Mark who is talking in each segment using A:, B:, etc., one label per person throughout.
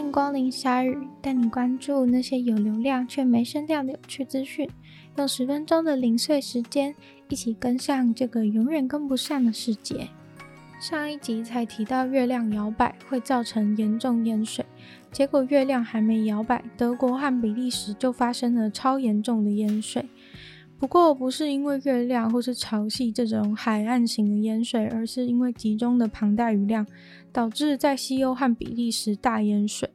A: 欢迎光临鲨语，带你关注那些有流量却没声量的有趣资讯。用十分钟的零碎时间，一起跟上这个永远跟不上的世界。上一集才提到月亮摇摆会造成严重淹水，结果月亮还没摇摆，德国和比利时就发生了超严重的淹水。不过不是因为月亮或是潮汐这种海岸型的淹水，而是因为集中的庞大雨量导致在西欧和比利时大淹水。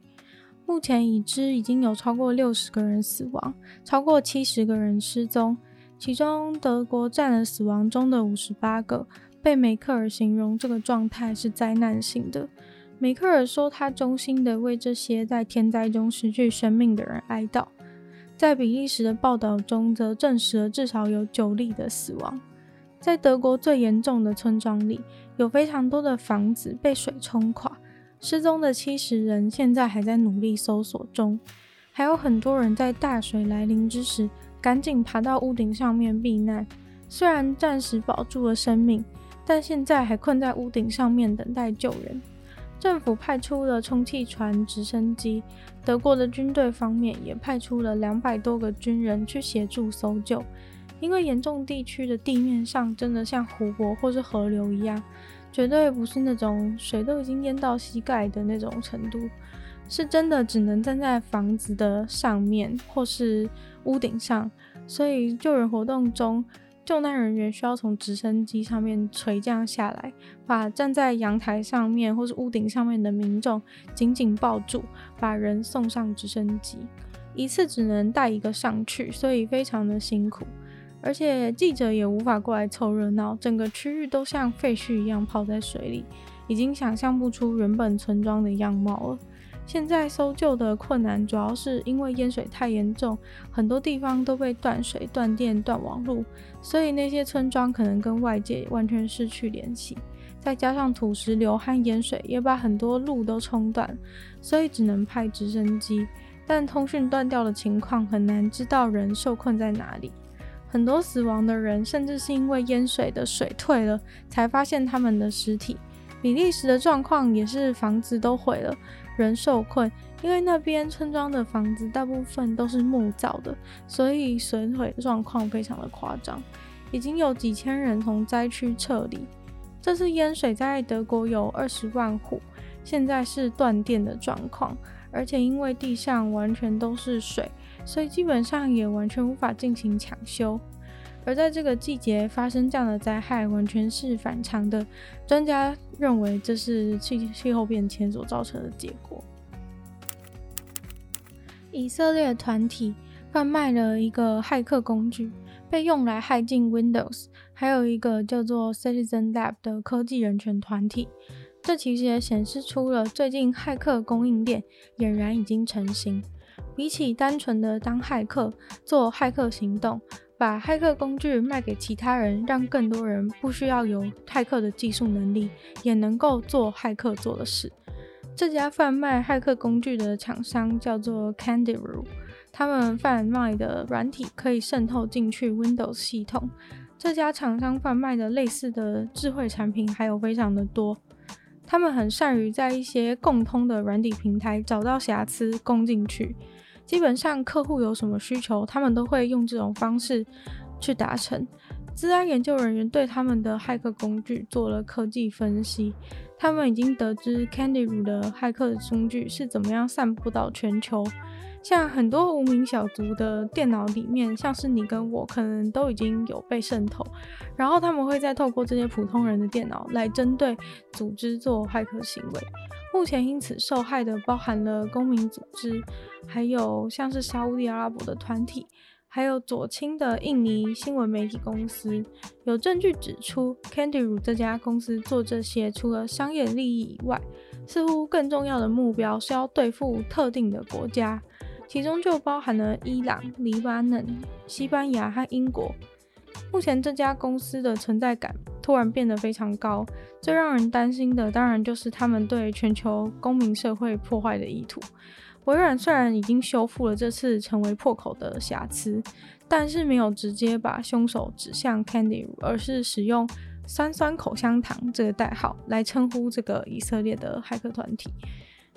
A: 目前已知已经有超过六十个人死亡，超过七十个人失踪，其中德国占了死亡中的五十八个。被梅克尔形容这个状态是灾难性的。梅克尔说，他衷心的为这些在天灾中失去生命的人哀悼。在比利时的报道中，则证实了至少有九例的死亡。在德国最严重的村庄里，有非常多的房子被水冲垮，失踪的七十人现在还在努力搜索中，还有很多人在大水来临之时赶紧爬到屋顶上面避难，虽然暂时保住了生命。但现在还困在屋顶上面等待救援。政府派出了充气船、直升机，德国的军队方面也派出了两百多个军人去协助搜救。因为严重地区的地面上真的像湖泊或是河流一样，绝对不是那种水都已经淹到膝盖的那种程度，是真的只能站在房子的上面或是屋顶上，所以救援活动中。救难人员需要从直升机上面垂降下来，把站在阳台上面或是屋顶上面的民众紧紧抱住，把人送上直升机。一次只能带一个上去，所以非常的辛苦。而且记者也无法过来凑热闹，整个区域都像废墟一样泡在水里，已经想象不出原本村庄的样貌了。现在搜救的困难主要是因为淹水太严重，很多地方都被断水、断电、断网路，所以那些村庄可能跟外界完全失去联系。再加上土石流和淹水也把很多路都冲断，所以只能派直升机。但通讯断掉的情况很难知道人受困在哪里。很多死亡的人甚至是因为淹水的水退了，才发现他们的尸体。比利时的状况也是房子都毁了。人受困，因为那边村庄的房子大部分都是木造的，所以损毁状况非常的夸张。已经有几千人从灾区撤离。这次淹水在德国有二十万户，现在是断电的状况，而且因为地上完全都是水，所以基本上也完全无法进行抢修。而在这个季节发生这样的灾害，完全是反常的。专家认为这是气气候变迁所造成的结果。以色列团体贩卖了一个骇客工具，被用来骇进 Windows，还有一个叫做 Citizen Lab 的科技人权团体。这其实也显示出了最近骇客供应链俨然已经成型。比起单纯的当骇客做骇客行动。把骇客工具卖给其他人，让更多人不需要有骇客的技术能力，也能够做骇客做的事。这家贩卖骇客工具的厂商叫做 Candiru，他们贩卖的软体可以渗透进去 Windows 系统。这家厂商贩卖的类似的智慧产品还有非常的多，他们很善于在一些共通的软体平台找到瑕疵攻进去。基本上客户有什么需求，他们都会用这种方式去达成。资安研究人员对他们的骇客工具做了科技分析，他们已经得知 Candiru 的骇客工具是怎么样散布到全球。像很多无名小卒的电脑里面，像是你跟我，可能都已经有被渗透。然后他们会再透过这些普通人的电脑来针对组织做骇客行为。目前因此受害的包含了公民组织，还有像是沙乌地阿拉伯的团体，还有左倾的印尼新闻媒体公司。有证据指出，Candiru 这家公司做这些，除了商业利益以外，似乎更重要的目标是要对付特定的国家。其中就包含了伊朗、黎巴嫩、西班牙和英国。目前这家公司的存在感突然变得非常高，最让人担心的当然就是他们对全球公民社会破坏的意图。微软虽然已经修复了这次成为破口的瑕疵，但是没有直接把凶手指向 Candy Ru，而是使用“酸酸口香糖”这个代号来称呼这个以色列的骇客团体。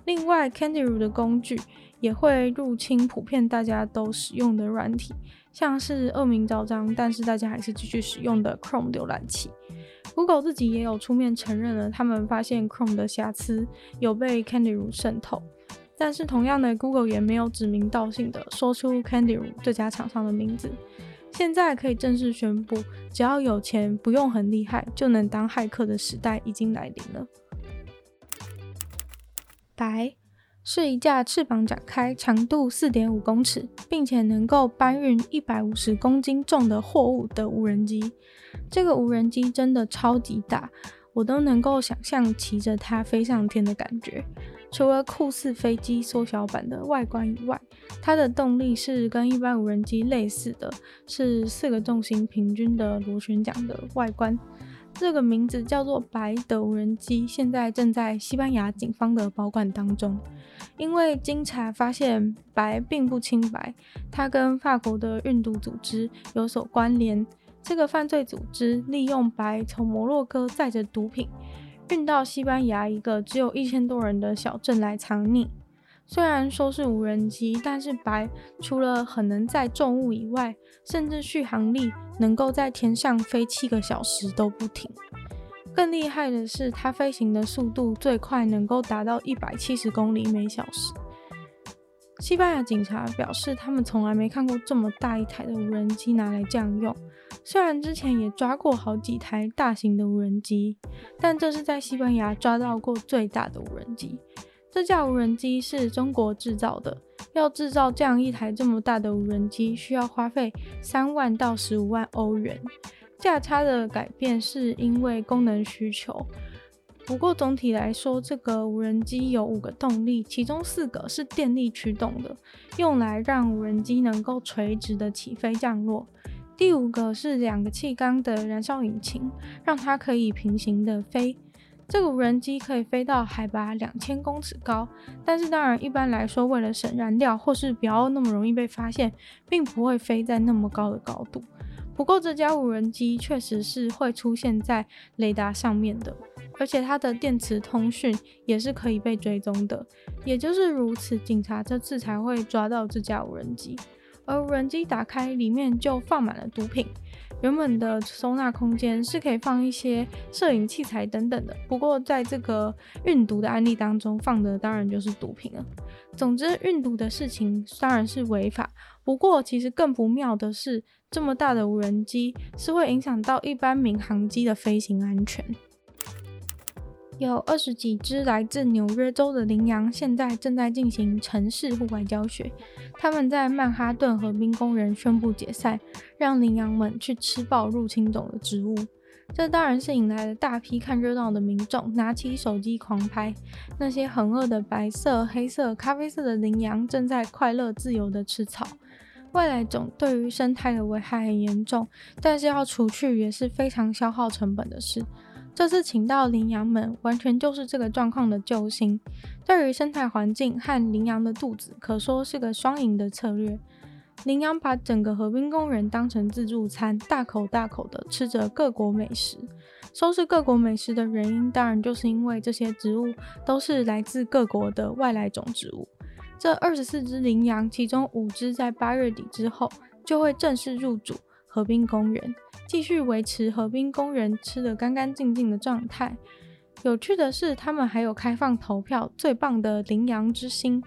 A: 另外，Candy Ru 的工具也会入侵普遍大家都使用的软体，像是恶名昭彰，但是大家还是继续使用的 Chrome 浏览器。Google 自己也有出面承认了，他们发现 Chrome 的瑕疵有被 Candy Ru 渗透。但是同样的，Google 也没有指名道姓的说出 Candiru 这家厂商的名字。现在可以正式宣布，只要有钱，不用很厉害，就能当骇客的时代已经来临了。白是一架翅膀展开、长度四点五公尺，并且能够搬运一百五十公斤重的货物的无人机。这个无人机真的超级大，我都能够想象骑着它飞上天的感觉。除了酷似飞机缩小版的外观以外，它的动力是跟一般无人机类似的，是四个重心平均的螺旋桨的外观。这个名字叫做“白”的无人机，现在正在西班牙警方的保管当中。因为经查发现，白并不清白，它跟法国的运毒组织有所关联。这个犯罪组织利用白从摩洛哥载着毒品，运到西班牙一个只有一千多人的小镇来藏匿。虽然说是无人机，但是白除了很能载重物以外，甚至续航力能够在天上飞七个小时都不停。更厉害的是，它飞行的速度最快能够达到一百七十公里每小时。西班牙警察表示，他们从来没看过这么大一台的无人机拿来这样用。虽然之前也抓过好几台大型的无人机，但这是在西班牙抓到过最大的无人机。这架无人机是中国制造的，要制造这样一台这么大的无人机，需要花费三万到十五万欧元。价差的改变是因为功能需求。不过总体来说，这个无人机有五个动力，其中四个是电力驱动的，用来让无人机能够垂直的起飞降落。第五个是两个气缸的燃烧引擎，让它可以平行的飞。这个无人机可以飞到海拔两千公尺高，但是当然一般来说，为了省燃料或是不要那么容易被发现，并不会飞在那么高的高度。不过这架无人机确实是会出现在雷达上面的，而且它的电磁通讯也是可以被追踪的。也就是如此，警察这次才会抓到这架无人机。而无人机打开，里面就放满了毒品。原本的收纳空间是可以放一些摄影器材等等的，不过在这个运毒的案例当中，放的当然就是毒品了。总之，运毒的事情当然是违法。不过，其实更不妙的是，这么大的无人机是会影响到一般民航机的飞行安全。有二十几只来自纽约州的羚羊，现在正在进行城市户外教学。他们在曼哈顿河滨公园宣布解散，让羚羊们去吃爆入侵种的植物。这当然是引来了大批看热闹的民众，拿起手机狂拍。那些很饿的白色、黑色、咖啡色的羚羊正在快乐自由地吃草。外来种对于生态的危害很严重，但是要除去也是非常消耗成本的事。这次请到羚羊们，完全就是这个状况的救星。对于生态环境和羚羊的肚子，可说是个双赢的策略。羚羊把整个河滨公园当成自助餐，大口大口地吃着各国美食。收拾各国美食的原因，当然就是因为这些植物都是来自各国的外来种植物。这二十四只羚羊，其中五只在八月底之后就会正式入主河滨公园。继续维持河滨公园吃得干干净净的状态。有趣的是，他们还有开放投票最棒的羚羊之星，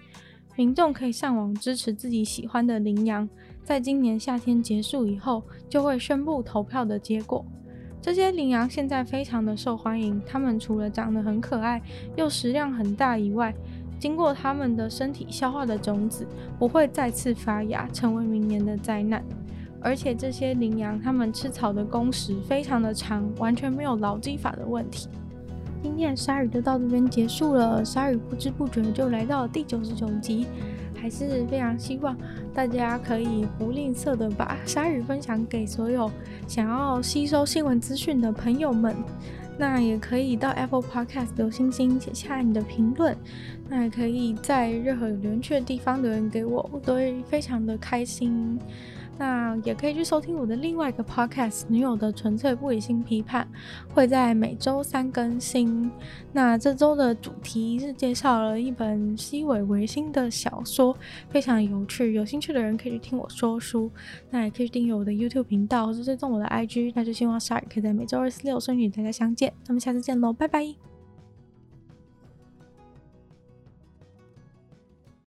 A: 民众可以上网支持自己喜欢的羚羊，在今年夏天结束以后，就会宣布投票的结果。这些羚羊现在非常的受欢迎，它们除了长得很可爱，又食量很大以外，经过它们的身体消化的种子不会再次发芽，成为明年的灾难。而且这些羚羊，它们吃草的工时非常的长，完全没有劳基法的问题。今天的鲨鱼就到这边结束了，鲨鱼不知不觉就来到了第九十九集，还是非常希望大家可以不吝啬的把鲨鱼分享给所有想要吸收新闻资讯的朋友们。那也可以到 Apple Podcast 留星星，写下你的评论。那也可以在任何有留言区的地方留言给我，我都会非常的开心。那也可以去收听我的另外一个 podcast《女友的纯粹不理性批判》，会在每周三更新。那这周的主题是介绍了一本西尾维新的小说，非常有趣。有兴趣的人可以去听我说书，那也可以订阅我的 YouTube 频道或是追踪我的 IG。那就希望 Shark 可以在每周二、四、六顺利与大家相见。那么下次见喽，拜拜。